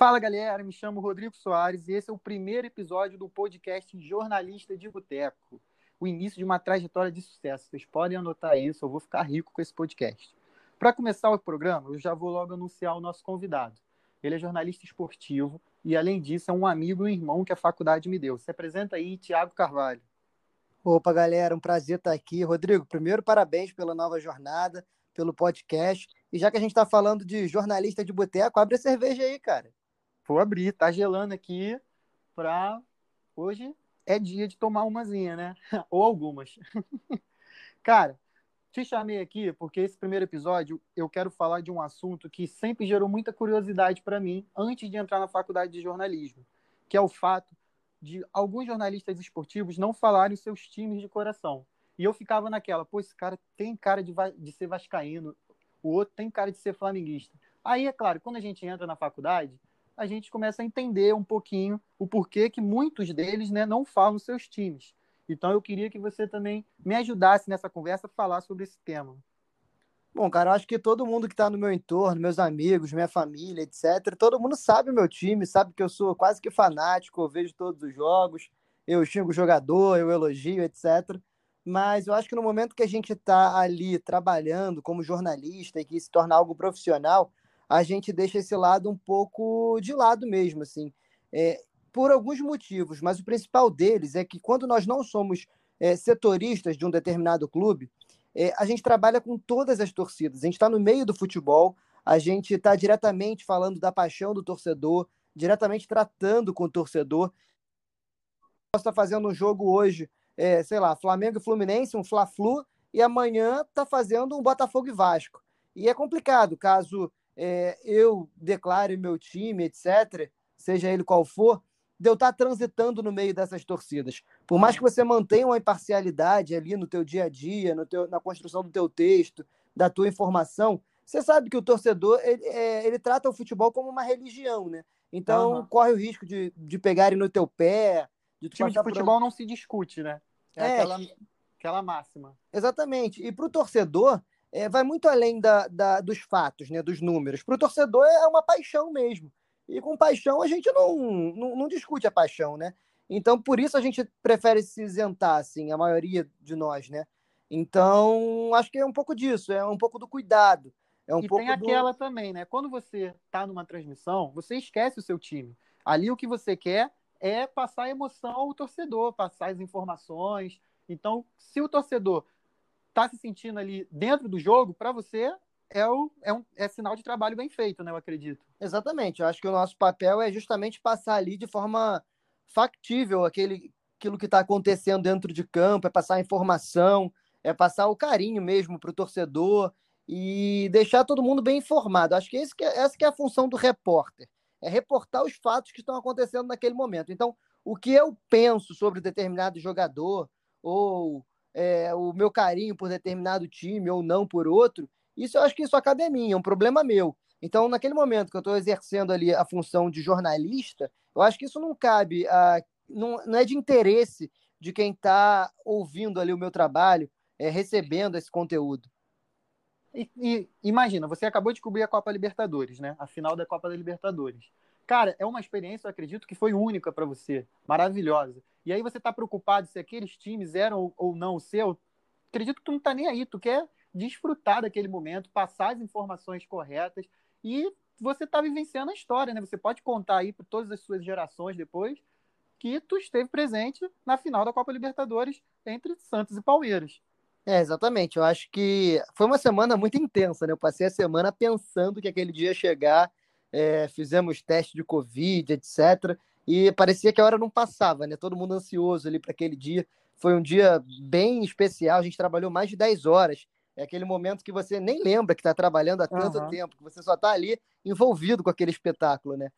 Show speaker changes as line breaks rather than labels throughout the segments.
Fala galera, me chamo Rodrigo Soares e esse é o primeiro episódio do podcast Jornalista de Boteco, o início de uma trajetória de sucesso. Vocês podem anotar isso, eu vou ficar rico com esse podcast. Para começar o programa, eu já vou logo anunciar o nosso convidado. Ele é jornalista esportivo e, além disso, é um amigo e irmão que a faculdade me deu. Se apresenta aí, Tiago Carvalho.
Opa, galera, um prazer estar aqui. Rodrigo, primeiro, parabéns pela nova jornada, pelo podcast. E já que a gente está falando de jornalista de boteco, abre a cerveja aí, cara.
Vou abrir, tá gelando aqui para hoje é dia de tomar umazinha, né? Ou algumas. Cara, te chamei aqui porque esse primeiro episódio eu quero falar de um assunto que sempre gerou muita curiosidade para mim antes de entrar na faculdade de jornalismo, que é o fato de alguns jornalistas esportivos não falarem os seus times de coração. E eu ficava naquela, pô, esse cara tem cara de, de ser vascaíno, o outro tem cara de ser flamenguista. Aí, é claro, quando a gente entra na faculdade, a gente começa a entender um pouquinho o porquê que muitos deles né, não falam seus times. Então eu queria que você também me ajudasse nessa conversa a falar sobre esse tema.
Bom, cara, eu acho que todo mundo que está no meu entorno, meus amigos, minha família, etc., todo mundo sabe o meu time, sabe que eu sou quase que fanático, eu vejo todos os jogos, eu xingo o jogador, eu elogio, etc. Mas eu acho que no momento que a gente está ali trabalhando como jornalista e que se torna algo profissional, a gente deixa esse lado um pouco de lado mesmo, assim, é, por alguns motivos, mas o principal deles é que quando nós não somos é, setoristas de um determinado clube, é, a gente trabalha com todas as torcidas, a gente está no meio do futebol, a gente está diretamente falando da paixão do torcedor, diretamente tratando com o torcedor. Posso estar tá fazendo um jogo hoje, é, sei lá, Flamengo e Fluminense, um Fla-Flu, e amanhã está fazendo um Botafogo e Vasco. E é complicado, caso é, eu declare meu time, etc., seja ele qual for, de eu estar transitando no meio dessas torcidas. Por mais que você mantenha uma imparcialidade ali no teu dia a dia, teu, na construção do teu texto, da tua informação, você sabe que o torcedor ele, é, ele trata o futebol como uma religião, né? Então uhum. corre o risco de, de pegarem no teu pé.
De time de futebol por... não se discute, né? É, é aquela, aquela máxima.
Exatamente. E para o torcedor, é, vai muito além da, da, dos fatos, né, dos números. Para o torcedor é uma paixão mesmo. E com paixão a gente não, não, não, discute a paixão, né? Então, por isso a gente prefere se isentar, assim, a maioria de nós, né? Então, acho que é um pouco disso, é um pouco do cuidado. É um
e
pouco
tem aquela do... também, né? Quando você está numa transmissão, você esquece o seu time. Ali o que você quer é passar emoção ao torcedor, passar as informações. Então, se o torcedor tá se sentindo ali dentro do jogo, para você é, o, é, um, é sinal de trabalho bem feito, né? Eu acredito.
Exatamente. Eu acho que o nosso papel é justamente passar ali de forma factível aquele, aquilo que está acontecendo dentro de campo, é passar informação, é passar o carinho mesmo para o torcedor e deixar todo mundo bem informado. Acho que, esse que é, essa que é a função do repórter, é reportar os fatos que estão acontecendo naquele momento. Então, o que eu penso sobre determinado jogador ou é, o meu carinho por determinado time ou não por outro, isso eu acho que isso acaba a mim, é um problema meu. Então, naquele momento que eu estou exercendo ali a função de jornalista, eu acho que isso não cabe, a, não, não é de interesse de quem está ouvindo ali o meu trabalho, é, recebendo esse conteúdo.
E, e, imagina, você acabou de cobrir a Copa Libertadores, né? A final da Copa da Libertadores. Cara, é uma experiência, eu acredito, que foi única para você, maravilhosa. E aí você está preocupado se aqueles times eram ou não o seu. Acredito que tu não está nem aí, tu quer desfrutar daquele momento, passar as informações corretas e você está vivenciando a história, né? Você pode contar aí para todas as suas gerações depois que tu esteve presente na final da Copa Libertadores entre Santos e Palmeiras.
É, exatamente. Eu acho que foi uma semana muito intensa, né? Eu passei a semana pensando que aquele dia ia chegar, é, fizemos teste de Covid, etc e parecia que a hora não passava, né? Todo mundo ansioso ali para aquele dia. Foi um dia bem especial, a gente trabalhou mais de 10 horas. É aquele momento que você nem lembra que está trabalhando há tanto uhum. tempo, que você só está ali envolvido com aquele espetáculo, né?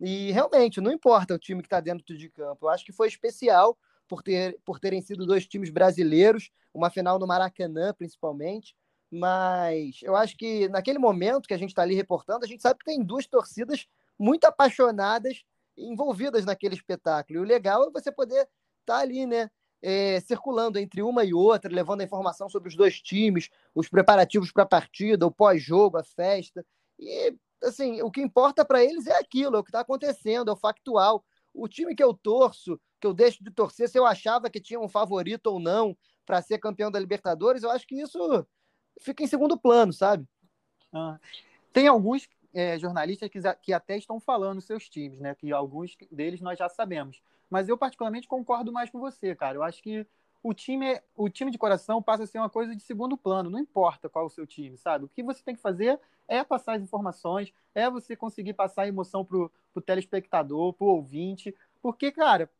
E realmente, não importa o time que está dentro de campo. Eu acho que foi especial por, ter, por terem sido dois times brasileiros, uma final no Maracanã, principalmente. Mas eu acho que naquele momento que a gente está ali reportando, a gente sabe que tem duas torcidas muito apaixonadas envolvidas naquele espetáculo. E o legal é você poder estar tá ali, né? É, circulando entre uma e outra, levando a informação sobre os dois times, os preparativos para a partida, o pós-jogo, a festa. E, assim, o que importa para eles é aquilo, é o que está acontecendo, é o factual. O time que eu torço, que eu deixo de torcer, se eu achava que tinha um favorito ou não para ser campeão da Libertadores, eu acho que isso fica em segundo plano, sabe?
Ah, tem alguns é, jornalistas que, que até estão falando seus times, né? Que alguns deles nós já sabemos. Mas eu, particularmente, concordo mais com você, cara. Eu acho que o time, o time de coração passa a ser uma coisa de segundo plano, não importa qual o seu time, sabe? O que você tem que fazer é passar as informações, é você conseguir passar a emoção pro, pro telespectador, pro ouvinte, porque, cara,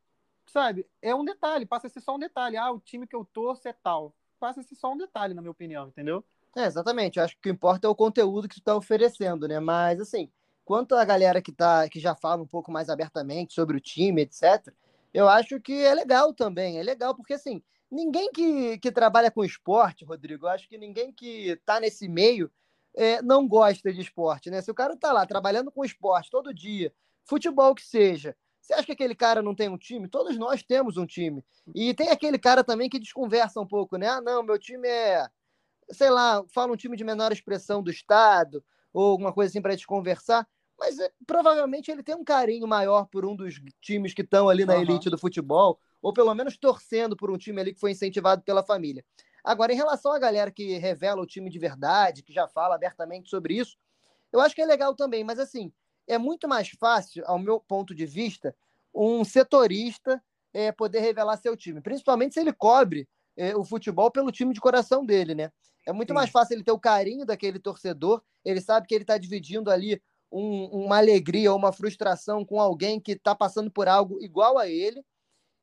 sabe, é um detalhe, passa a ser só um detalhe. Ah, o time que eu torço é tal. Passa a ser só um detalhe, na minha opinião, entendeu?
É, exatamente. Eu acho que o que importa é o conteúdo que tu está oferecendo, né? Mas, assim, quanto a galera que, tá, que já fala um pouco mais abertamente sobre o time, etc., eu acho que é legal também. É legal, porque, assim, ninguém que, que trabalha com esporte, Rodrigo, eu acho que ninguém que está nesse meio é, não gosta de esporte, né? Se o cara está lá trabalhando com esporte todo dia, futebol que seja, você acha que aquele cara não tem um time? Todos nós temos um time. E tem aquele cara também que desconversa um pouco, né? Ah, não, meu time é, sei lá, fala um time de menor expressão do Estado, ou alguma coisa assim para desconversar. Mas é, provavelmente ele tem um carinho maior por um dos times que estão ali na uhum. elite do futebol, ou pelo menos torcendo por um time ali que foi incentivado pela família. Agora, em relação à galera que revela o time de verdade, que já fala abertamente sobre isso, eu acho que é legal também, mas assim, é muito mais fácil, ao meu ponto de vista, um setorista é, poder revelar seu time, principalmente se ele cobre é, o futebol pelo time de coração dele, né? É muito Sim. mais fácil ele ter o carinho daquele torcedor, ele sabe que ele está dividindo ali um, uma alegria ou uma frustração com alguém que está passando por algo igual a ele.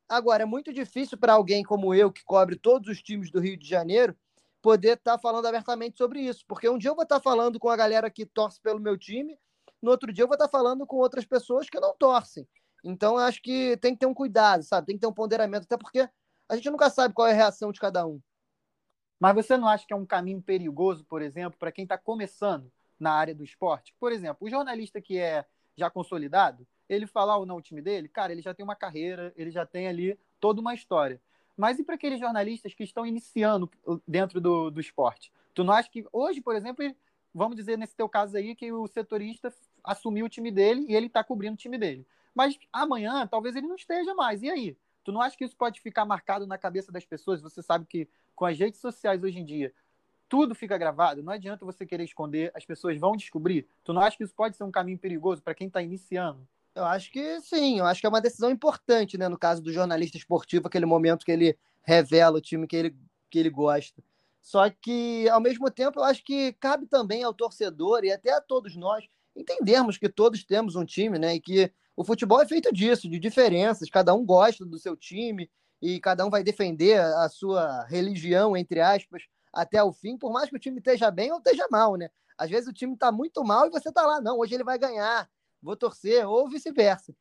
Agora, é muito difícil para alguém como eu, que cobre todos os times do Rio de Janeiro, poder estar tá falando abertamente sobre isso, porque um dia eu vou estar tá falando com a galera que torce pelo meu time no outro dia eu vou estar falando com outras pessoas que não torcem. Então, acho que tem que ter um cuidado, sabe? Tem que ter um ponderamento, até porque a gente nunca sabe qual é a reação de cada um.
Mas você não acha que é um caminho perigoso, por exemplo, para quem está começando na área do esporte? Por exemplo, o jornalista que é já consolidado, ele falar ou não o time dele, cara, ele já tem uma carreira, ele já tem ali toda uma história. Mas e para aqueles jornalistas que estão iniciando dentro do, do esporte? Tu não acha que hoje, por exemplo, vamos dizer nesse teu caso aí que o setorista assumiu o time dele e ele está cobrindo o time dele. Mas amanhã, talvez ele não esteja mais. E aí? Tu não acha que isso pode ficar marcado na cabeça das pessoas? Você sabe que com as redes sociais hoje em dia, tudo fica gravado. Não adianta você querer esconder, as pessoas vão descobrir. Tu não acha que isso pode ser um caminho perigoso para quem está iniciando?
Eu acho que sim, eu acho que é uma decisão importante, né? No caso do jornalista esportivo, aquele momento que ele revela o time que ele, que ele gosta. Só que, ao mesmo tempo, eu acho que cabe também ao torcedor e até a todos nós entendermos que todos temos um time, né? E que o futebol é feito disso, de diferenças, cada um gosta do seu time e cada um vai defender a sua religião, entre aspas, até o fim, por mais que o time esteja bem ou esteja mal, né? Às vezes o time está muito mal e você está lá, não, hoje ele vai ganhar, vou torcer, ou vice-versa.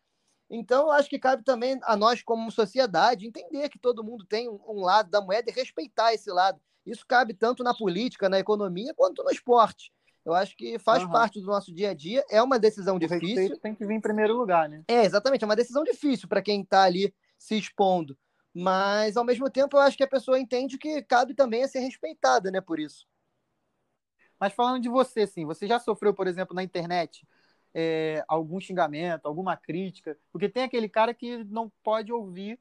Então, eu acho que cabe também a nós, como sociedade, entender que todo mundo tem um lado da moeda e respeitar esse lado. Isso cabe tanto na política, na economia, quanto no esporte. Eu acho que faz uhum. parte do nosso dia a dia. É uma decisão o difícil.
tem que vir em primeiro lugar, né?
É, exatamente. É uma decisão difícil para quem está ali se expondo. Mas, ao mesmo tempo, eu acho que a pessoa entende que cabe também a ser respeitada, né, por isso.
Mas falando de você, sim, você já sofreu, por exemplo, na internet, é, algum xingamento, alguma crítica? Porque tem aquele cara que não pode ouvir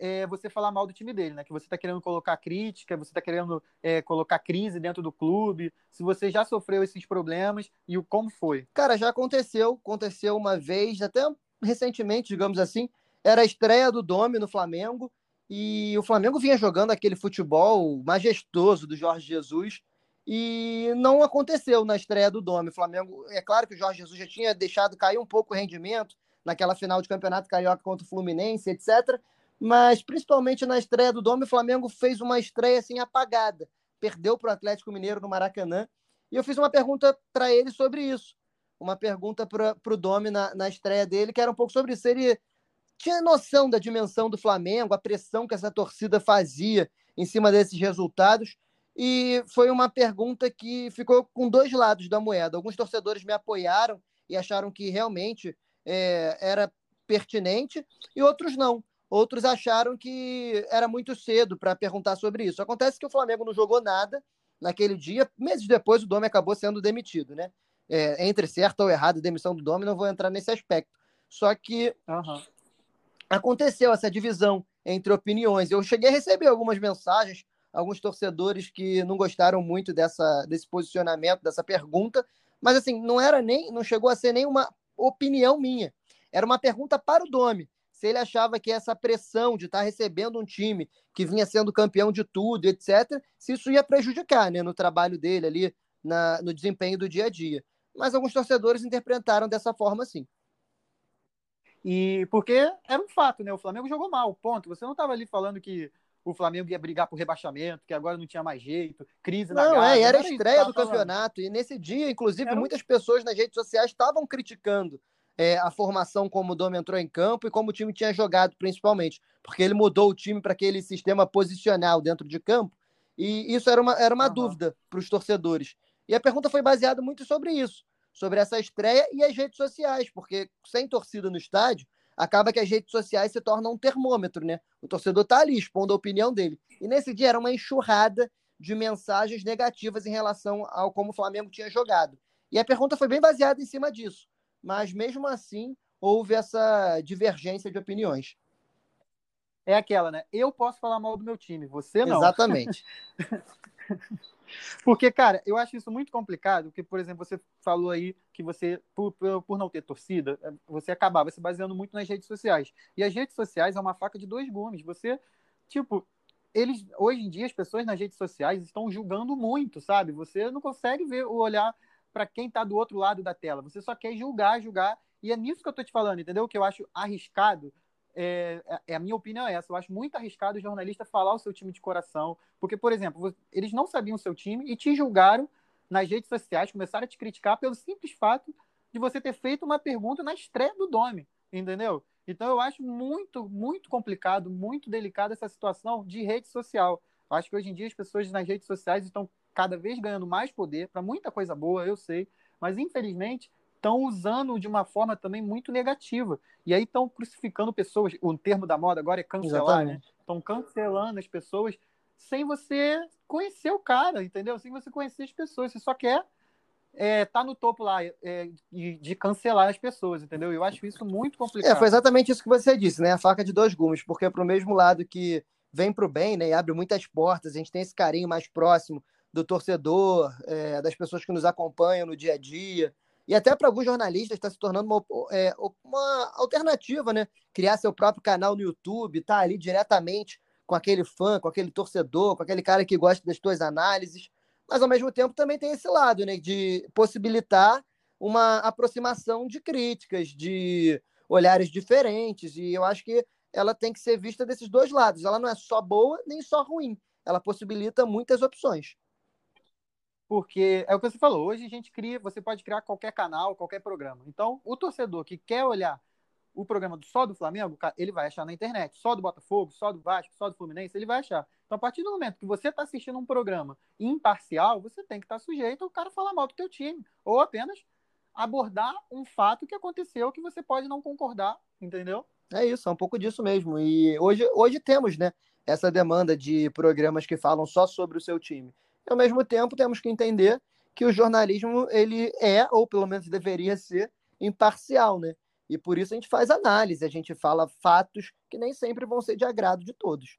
é, você falar mal do time dele, né? Que você está querendo colocar crítica, você está querendo é, colocar crise dentro do clube. Se você já sofreu esses problemas e o como foi?
Cara, já aconteceu, aconteceu uma vez, até recentemente, digamos assim, era a estreia do Domi no Flamengo e o Flamengo vinha jogando aquele futebol majestoso do Jorge Jesus e não aconteceu na estreia do Domi. O Flamengo, é claro que o Jorge Jesus já tinha deixado cair um pouco o rendimento naquela final de campeonato carioca contra o Fluminense, etc mas principalmente na estreia do Dome, o Flamengo fez uma estreia assim apagada, perdeu para o Atlético Mineiro no Maracanã. E eu fiz uma pergunta para ele sobre isso, uma pergunta para o Dome na, na estreia dele, que era um pouco sobre isso. Ele tinha noção da dimensão do Flamengo, a pressão que essa torcida fazia em cima desses resultados. E foi uma pergunta que ficou com dois lados da moeda. Alguns torcedores me apoiaram e acharam que realmente é, era pertinente, e outros não outros acharam que era muito cedo para perguntar sobre isso. Acontece que o Flamengo não jogou nada naquele dia, meses depois o Domi acabou sendo demitido, né? É, entre certo ou errado a demissão do Domi, não vou entrar nesse aspecto. Só que uhum. Aconteceu essa divisão entre opiniões. Eu cheguei a receber algumas mensagens, alguns torcedores que não gostaram muito dessa, desse posicionamento, dessa pergunta, mas assim, não era nem, não chegou a ser nenhuma opinião minha. Era uma pergunta para o Domi. Se ele achava que essa pressão de estar recebendo um time que vinha sendo campeão de tudo, etc., se isso ia prejudicar né, no trabalho dele ali, na, no desempenho do dia a dia. Mas alguns torcedores interpretaram dessa forma, sim.
E porque era um fato, né? O Flamengo jogou mal, ponto. Você não estava ali falando que o Flamengo ia brigar por rebaixamento, que agora não tinha mais jeito, crise na
Não, é, era a estreia do campeonato. E nesse dia, inclusive, era... muitas pessoas nas redes sociais estavam criticando é, a formação como o Dom entrou em campo e como o time tinha jogado, principalmente. Porque ele mudou o time para aquele sistema posicional dentro de campo. E isso era uma, era uma uhum. dúvida para os torcedores. E a pergunta foi baseada muito sobre isso sobre essa estreia e as redes sociais, porque sem torcida no estádio, acaba que as redes sociais se tornam um termômetro, né? O torcedor tá ali expondo a opinião dele. E nesse dia era uma enxurrada de mensagens negativas em relação ao como o Flamengo tinha jogado. E a pergunta foi bem baseada em cima disso. Mas mesmo assim, houve essa divergência de opiniões.
É aquela, né? Eu posso falar mal do meu time, você não.
Exatamente.
Porque, cara, eu acho isso muito complicado, porque, por exemplo, você falou aí que você, por, por não ter torcida, eh, você acabava se baseando muito nas redes sociais. E as redes sociais é uma faca de dois gumes. Você, tipo, eles, hoje em dia, as pessoas nas redes sociais estão julgando muito, sabe? Você não consegue ver o olhar para quem está do outro lado da tela. Você só quer julgar, julgar. E é nisso que eu tô te falando, entendeu? Que eu acho arriscado é, é, é, a minha opinião é essa. Eu acho muito arriscado o jornalista falar o seu time de coração, porque, por exemplo, eles não sabiam o seu time e te julgaram nas redes sociais, começaram a te criticar pelo simples fato de você ter feito uma pergunta na estreia do Dome, entendeu? Então eu acho muito, muito complicado, muito delicado essa situação de rede social. Eu acho que hoje em dia as pessoas nas redes sociais estão cada vez ganhando mais poder para muita coisa boa, eu sei, mas infelizmente estão usando de uma forma também muito negativa. E aí estão crucificando pessoas. O termo da moda agora é cancelar, né? Estão cancelando as pessoas sem você conhecer o cara, entendeu? Sem você conhecer as pessoas. Você só quer é, tá no topo lá é, de, de, cancelar as pessoas, entendeu? Eu acho isso muito complicado.
É, foi exatamente isso que você disse, né? A faca de dois gumes, porque é pro mesmo lado que vem pro bem, né? E abre muitas portas, a gente tem esse carinho mais próximo do torcedor, é, das pessoas que nos acompanham no dia a dia, e até para alguns jornalistas está se tornando uma, é, uma alternativa, né? Criar seu próprio canal no YouTube, tá ali diretamente com aquele fã, com aquele torcedor, com aquele cara que gosta das tuas análises. Mas ao mesmo tempo também tem esse lado, né? De possibilitar uma aproximação de críticas, de olhares diferentes. E eu acho que ela tem que ser vista desses dois lados. Ela não é só boa nem só ruim. Ela possibilita muitas opções
porque é o que você falou, hoje a gente cria, você pode criar qualquer canal, qualquer programa. Então, o torcedor que quer olhar o programa só do Flamengo, ele vai achar na internet, só do Botafogo, só do Vasco, só do Fluminense, ele vai achar. Então, a partir do momento que você está assistindo um programa imparcial, você tem que estar tá sujeito ao cara falar mal do teu time, ou apenas abordar um fato que aconteceu que você pode não concordar, entendeu?
É isso, é um pouco disso mesmo. E hoje, hoje temos, né, essa demanda de programas que falam só sobre o seu time. Ao mesmo tempo, temos que entender que o jornalismo ele é, ou pelo menos deveria ser, imparcial, né? E por isso a gente faz análise, a gente fala fatos que nem sempre vão ser de agrado de todos.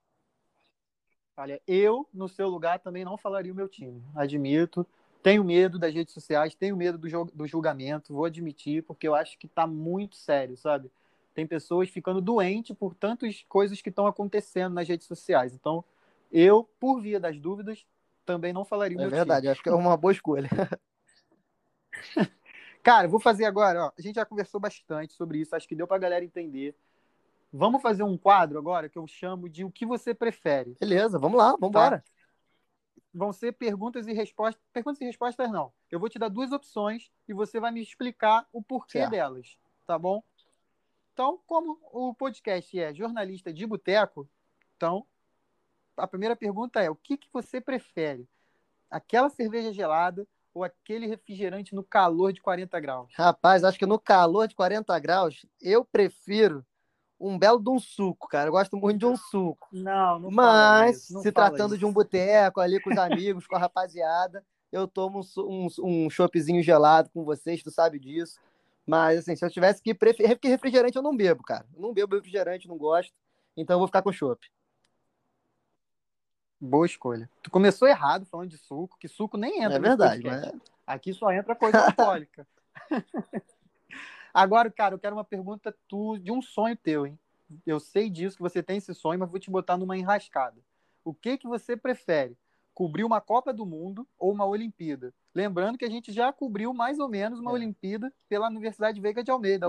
Olha, eu, no seu lugar, também não falaria o meu time. Admito. Tenho medo das redes sociais, tenho medo do, do julgamento, vou admitir, porque eu acho que está muito sério, sabe? Tem pessoas ficando doentes por tantas coisas que estão acontecendo nas redes sociais. Então, eu, por via das dúvidas, também não falaria o
é
meu
verdade,
time.
acho que é uma boa escolha.
Cara, vou fazer agora, ó, a gente já conversou bastante sobre isso, acho que deu pra galera entender. Vamos fazer um quadro agora que eu chamo de o que você prefere.
Beleza, vamos lá, vamos embora. Tá?
Vão ser perguntas e respostas. Perguntas e respostas não. Eu vou te dar duas opções e você vai me explicar o porquê certo. delas, tá bom? Então, como o podcast é jornalista de boteco, então a primeira pergunta é: o que, que você prefere? Aquela cerveja gelada ou aquele refrigerante no calor de 40 graus?
Rapaz, acho que no calor de 40 graus eu prefiro um belo de um suco, cara. Eu gosto muito de um suco.
Não, não
Mas,
não
se tratando isso. de um boteco ali com os amigos, com a rapaziada, eu tomo um, um, um choppzinho gelado com vocês, tu sabe disso. Mas, assim, se eu tivesse que preferir, porque refrigerante eu não bebo, cara. Eu não bebo refrigerante, não gosto. Então eu vou ficar com chopp.
Boa escolha. Tu começou errado falando de suco, que suco nem entra.
É verdade, mas...
Aqui só entra coisa alcoólica. Agora, cara, eu quero uma pergunta tu, de um sonho teu, hein? Eu sei disso, que você tem esse sonho, mas vou te botar numa enrascada. O que que você prefere? Cobrir uma Copa do Mundo ou uma Olimpíada? Lembrando que a gente já cobriu mais ou menos uma é. Olimpíada pela Universidade Veiga de Almeida.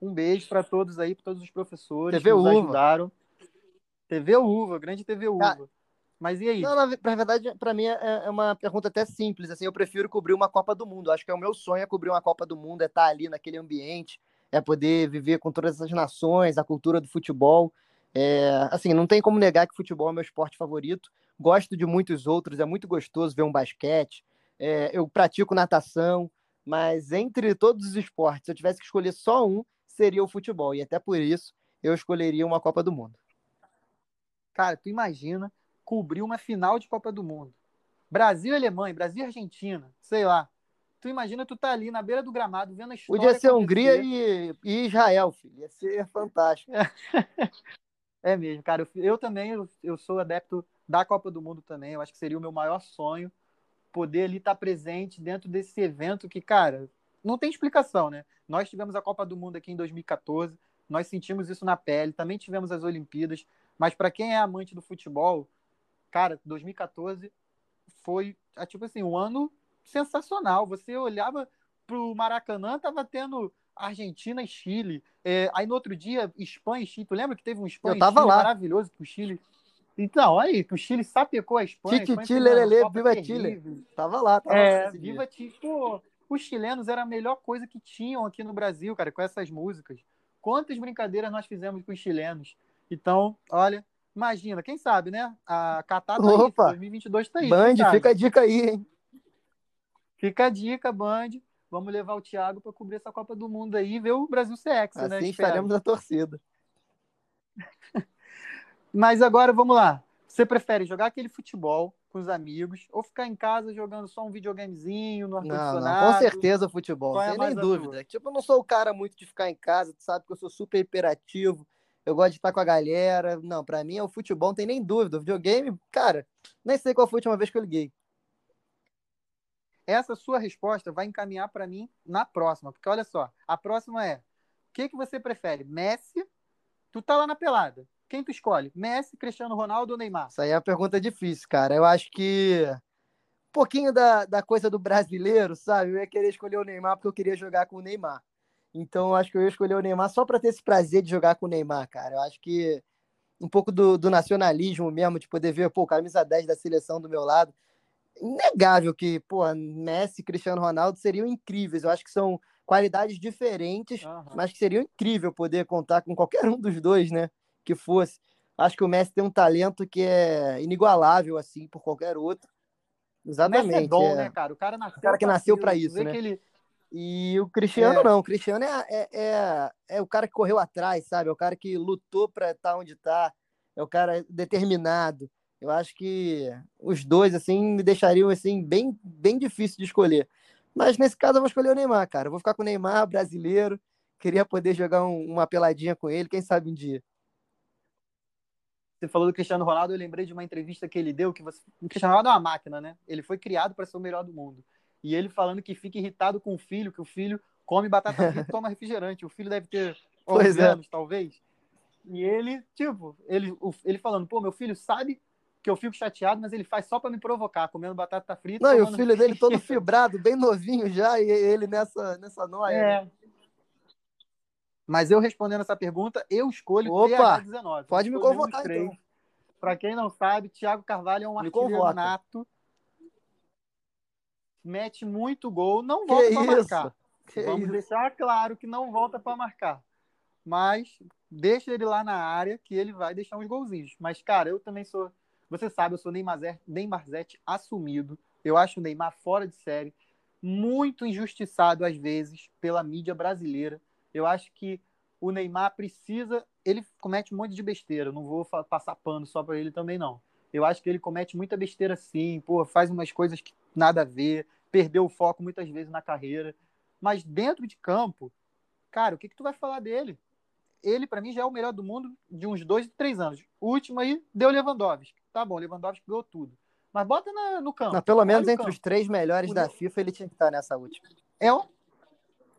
Um beijo para todos aí, para todos os professores
TV
que
nos
Uva. ajudaram. TV Uva, grande TV Uva. Mas e aí?
Não, na, na verdade, para mim é, é, uma pergunta até simples. Assim, eu prefiro cobrir uma Copa do Mundo. Acho que é o meu sonho é cobrir uma Copa do Mundo, é estar ali naquele ambiente, é poder viver com todas essas nações, a cultura do futebol. É, assim, não tem como negar que futebol é meu esporte favorito. Gosto de muitos outros, é muito gostoso ver um basquete. É, eu pratico natação, mas entre todos os esportes, se eu tivesse que escolher só um, seria o futebol. E até por isso eu escolheria uma Copa do Mundo.
Cara, tu imagina cobrir uma final de Copa do Mundo. Brasil e Alemanha, Brasil e Argentina, sei lá. Tu imagina tu tá ali na beira do gramado vendo a história.
Podia ser Hungria e, e, Israel, filho. Ia ser fantástico.
É, mesmo, cara. Eu, eu também eu, eu, sou adepto da Copa do Mundo também. Eu acho que seria o meu maior sonho poder ali estar tá presente dentro desse evento que, cara, não tem explicação, né? Nós tivemos a Copa do Mundo aqui em 2014, nós sentimos isso na pele, também tivemos as Olimpíadas, mas para quem é amante do futebol, Cara, 2014 foi, é, tipo assim, um ano sensacional. Você olhava pro Maracanã, tava tendo Argentina e Chile. É, aí no outro dia, Espanha e Chile. Tu lembra que teve um Espanha
Eu tava
Chile
lá.
maravilhoso que o Chile. Então, aí, que o Chile sapecou a Espanha.
Titi, lelele, viva Chile. Tava lá, tava
é, lá viva Chile. Pô, os chilenos era a melhor coisa que tinham aqui no Brasil, cara, com essas músicas. Quantas brincadeiras nós fizemos com os chilenos. Então, olha, Imagina, quem sabe, né? A Catar tá Opa, aí, 2022 tá aí.
Band, fica a dica aí, hein?
Fica a dica, Band. Vamos levar o Thiago para cobrir essa Copa do Mundo aí e ver o Brasil ser
assim
né?
Assim estaremos na torcida.
Mas agora, vamos lá. Você prefere jogar aquele futebol com os amigos ou ficar em casa jogando só um videogamezinho no ar-condicionado?
Com certeza futebol, Qual é sem nem dúvida. Tipo, eu não sou o cara muito de ficar em casa, tu sabe que eu sou super hiperativo eu gosto de estar com a galera. Não, para mim é o futebol, não tem nem dúvida. O videogame, cara, nem sei qual foi a última vez que eu liguei.
Essa sua resposta vai encaminhar para mim na próxima, porque olha só, a próxima é: o que, que você prefere? Messi? Tu tá lá na pelada. Quem tu escolhe? Messi, Cristiano Ronaldo ou Neymar?
Isso aí é uma pergunta difícil, cara. Eu acho que um pouquinho da, da coisa do brasileiro, sabe? Eu ia querer escolher o Neymar porque eu queria jogar com o Neymar. Então, acho que eu ia escolher o Neymar só para ter esse prazer de jogar com o Neymar, cara. Eu acho que um pouco do, do nacionalismo mesmo, de poder ver, pô, camisa 10 da seleção do meu lado. Inegável que, pô, Messi e Cristiano Ronaldo seriam incríveis. Eu acho que são qualidades diferentes, uhum. mas que seriam incrível poder contar com qualquer um dos dois, né? Que fosse. Acho que o Messi tem um talento que é inigualável, assim, por qualquer outro. Exatamente. O Messi
é dom, é. né, cara? O cara nasceu, o
cara que nasceu para isso, né? Que ele e o Cristiano é. não, o Cristiano é, é, é, é, o cara que correu atrás, sabe? É o cara que lutou para estar tá onde está, é o cara determinado. Eu acho que os dois, assim, me deixariam, assim, bem, bem difícil de escolher. Mas nesse caso eu vou escolher o Neymar, cara. Eu vou ficar com o Neymar, brasileiro. Queria poder jogar um, uma peladinha com ele, quem sabe um dia.
Você falou do Cristiano Ronaldo, eu lembrei de uma entrevista que ele deu, que você... o Cristiano Ronaldo é uma máquina, né? Ele foi criado para ser o melhor do mundo e ele falando que fica irritado com o filho, que o filho come batata frita e toma refrigerante. O filho deve ter 11 é. anos, talvez. E ele, tipo, ele, ele falando, pô, meu filho sabe que eu fico chateado, mas ele faz só para me provocar, comendo batata frita.
Não, e o filho dele todo fibrado, bem novinho já, e ele nessa, nessa noia. É. Né?
Mas eu respondendo essa pergunta, eu escolho
Opa, TH19. Pode me convocar, então.
Para quem não sabe, Thiago Carvalho é um artilheiro nato mete muito gol, não volta para marcar. Que Vamos isso? deixar claro que não volta para marcar. Mas deixa ele lá na área que ele vai deixar uns golzinhos. Mas, cara, eu também sou. Você sabe, eu sou Neymarzete assumido. Eu acho o Neymar fora de série. Muito injustiçado, às vezes, pela mídia brasileira. Eu acho que o Neymar precisa. Ele comete um monte de besteira, não vou passar pano só para ele também, não. Eu acho que ele comete muita besteira sim, pô, faz umas coisas que nada a ver, perdeu o foco muitas vezes na carreira. Mas dentro de campo, cara, o que, que tu vai falar dele? Ele, para mim, já é o melhor do mundo de uns dois, três anos. O último aí deu Lewandowski. Tá bom, Lewandowski ganhou tudo. Mas bota na, no campo. Não,
pelo menos entre campo. os três melhores o da FIFA, ele tinha que estar nessa última.
É um.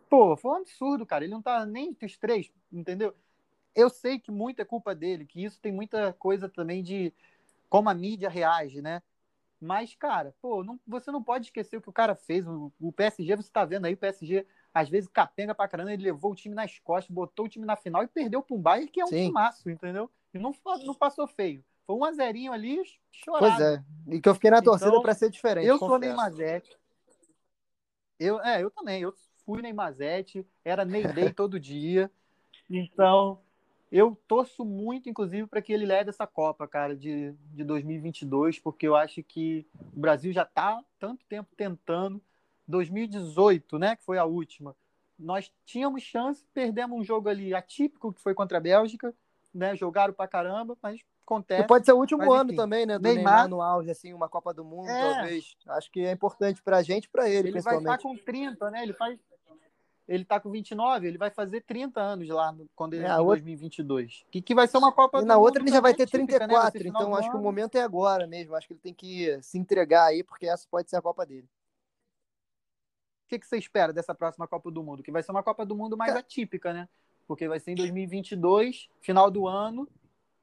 Pô, foi um absurdo, cara. Ele não tá nem entre os três, entendeu? Eu sei que muita é culpa dele, que isso tem muita coisa também de como a mídia reage, né? Mas, cara, pô, não, você não pode esquecer o que o cara fez. O, o PSG, você tá vendo aí, o PSG, às vezes, capenga pra caramba, ele levou o time nas costas, botou o time na final e perdeu pro Bayern, que é um Sim. timaço, entendeu? E não, não passou feio. Foi um a zerinho ali, chorado.
Pois é. E que eu fiquei na torcida então, para ser diferente.
Eu confesso. sou Neymazete. Eu, é, eu também. Eu fui Neymazete, era Ney Day todo dia. Então, eu torço muito, inclusive, para que ele leve essa Copa, cara, de, de 2022, porque eu acho que o Brasil já está tanto tempo tentando. 2018, né, que foi a última, nós tínhamos chance, perdemos um jogo ali atípico, que foi contra a Bélgica, né, jogaram pra caramba, mas acontece.
E pode ser o último mas, ano enfim, também, né, do Neymar, Neymar, no auge, assim, uma Copa do Mundo, é, talvez. Acho que é importante pra gente e pra ele,
ele. Ele vai estar com 30, né, ele faz ele tá com 29, ele vai fazer 30 anos lá quando ele é, em 2022. Que, que vai ser uma Copa
E na outra ele já vai ter típica, 34, né? então acho que o momento é agora mesmo. Acho que ele tem que se entregar aí, porque essa pode ser a Copa dele.
O que, que você espera dessa próxima Copa do Mundo? Que vai ser uma Copa do Mundo mais Cara... atípica, né? Porque vai ser em 2022, final do ano.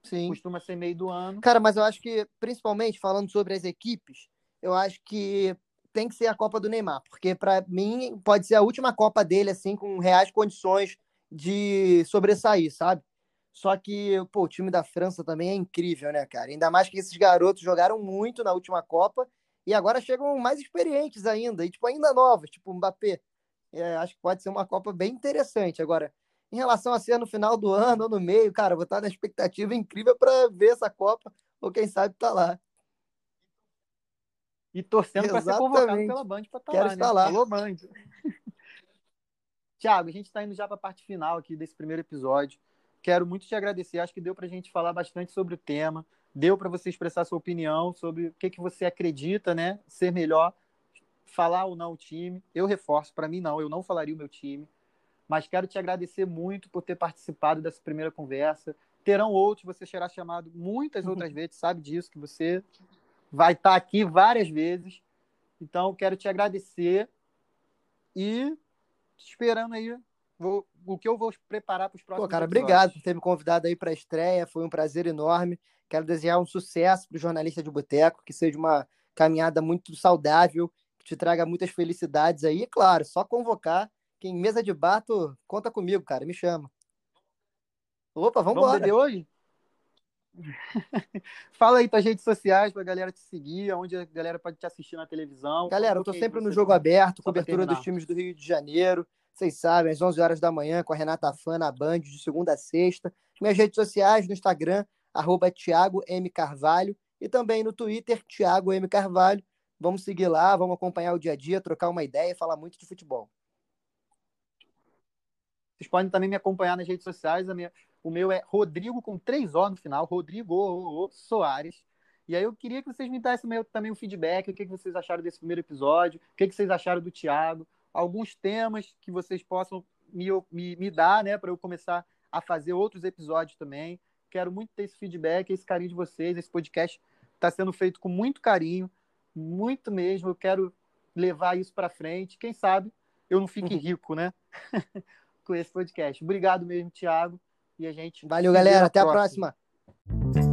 Sim. Costuma ser meio do ano.
Cara, mas eu acho que, principalmente falando sobre as equipes, eu acho que tem que ser a Copa do Neymar, porque para mim pode ser a última Copa dele, assim, com reais condições de sobressair, sabe? Só que, pô, o time da França também é incrível, né, cara? Ainda mais que esses garotos jogaram muito na última Copa e agora chegam mais experientes ainda, e, tipo, ainda novos, tipo, Mbappé. É, acho que pode ser uma Copa bem interessante. Agora, em relação a ser no final do ano ou no meio, cara, vou estar na expectativa incrível para ver essa Copa, ou quem sabe tá lá
e torcendo para ser convocado pela Band para estar tá lá, estar né? lá. Falou Band. Tiago, a gente está indo já para a parte final aqui desse primeiro episódio. Quero muito te agradecer. Acho que deu para a gente falar bastante sobre o tema. Deu para você expressar sua opinião sobre o que, que você acredita, né? Ser melhor, falar ou não o time. Eu reforço, para mim não, eu não falaria o meu time. Mas quero te agradecer muito por ter participado dessa primeira conversa. Terão outros, você será chamado muitas outras vezes, sabe disso, que você vai estar tá aqui várias vezes. Então, quero te agradecer e esperando aí vou, o que eu vou preparar para os próximos
Pô, cara, episódios. obrigado por ter me convidado aí para a estreia. Foi um prazer enorme. Quero desejar um sucesso para o jornalista de boteco, que seja uma caminhada muito saudável, que te traga muitas felicidades aí. E, claro, só convocar quem mesa de bar, tu conta comigo, cara, me chama. Opa, vamos embora. Vamos
beber hoje? Fala aí tuas redes sociais pra galera te seguir, onde a galera pode te assistir na televisão.
Galera, eu tô sempre no Jogo Aberto, cobertura dos times do Rio de Janeiro. Vocês sabem, às 11 horas da manhã, com a Renata Fã na Band, de segunda a sexta. Minhas redes sociais, no Instagram, arroba Thiago M. Carvalho. E também no Twitter, Thiago M. Carvalho. Vamos seguir lá, vamos acompanhar o dia a dia, trocar uma ideia e falar muito de futebol.
Vocês podem também me acompanhar nas redes sociais. A minha, o meu é Rodrigo com três O no final, Rodrigo Soares. E aí eu queria que vocês me dessem também um feedback, o que, vocês acharam desse primeiro episódio, o que, vocês acharam do Thiago, alguns temas que vocês possam me, me, me dar, né, para eu começar a fazer outros episódios também. Quero muito ter esse feedback, esse carinho de vocês. Esse podcast está sendo feito com muito carinho, muito mesmo. Eu quero levar isso para frente. Quem sabe eu não fique uhum. rico, né? com esse podcast. Obrigado mesmo, Thiago. E a gente.
Valeu, galera. Até próxima. a próxima.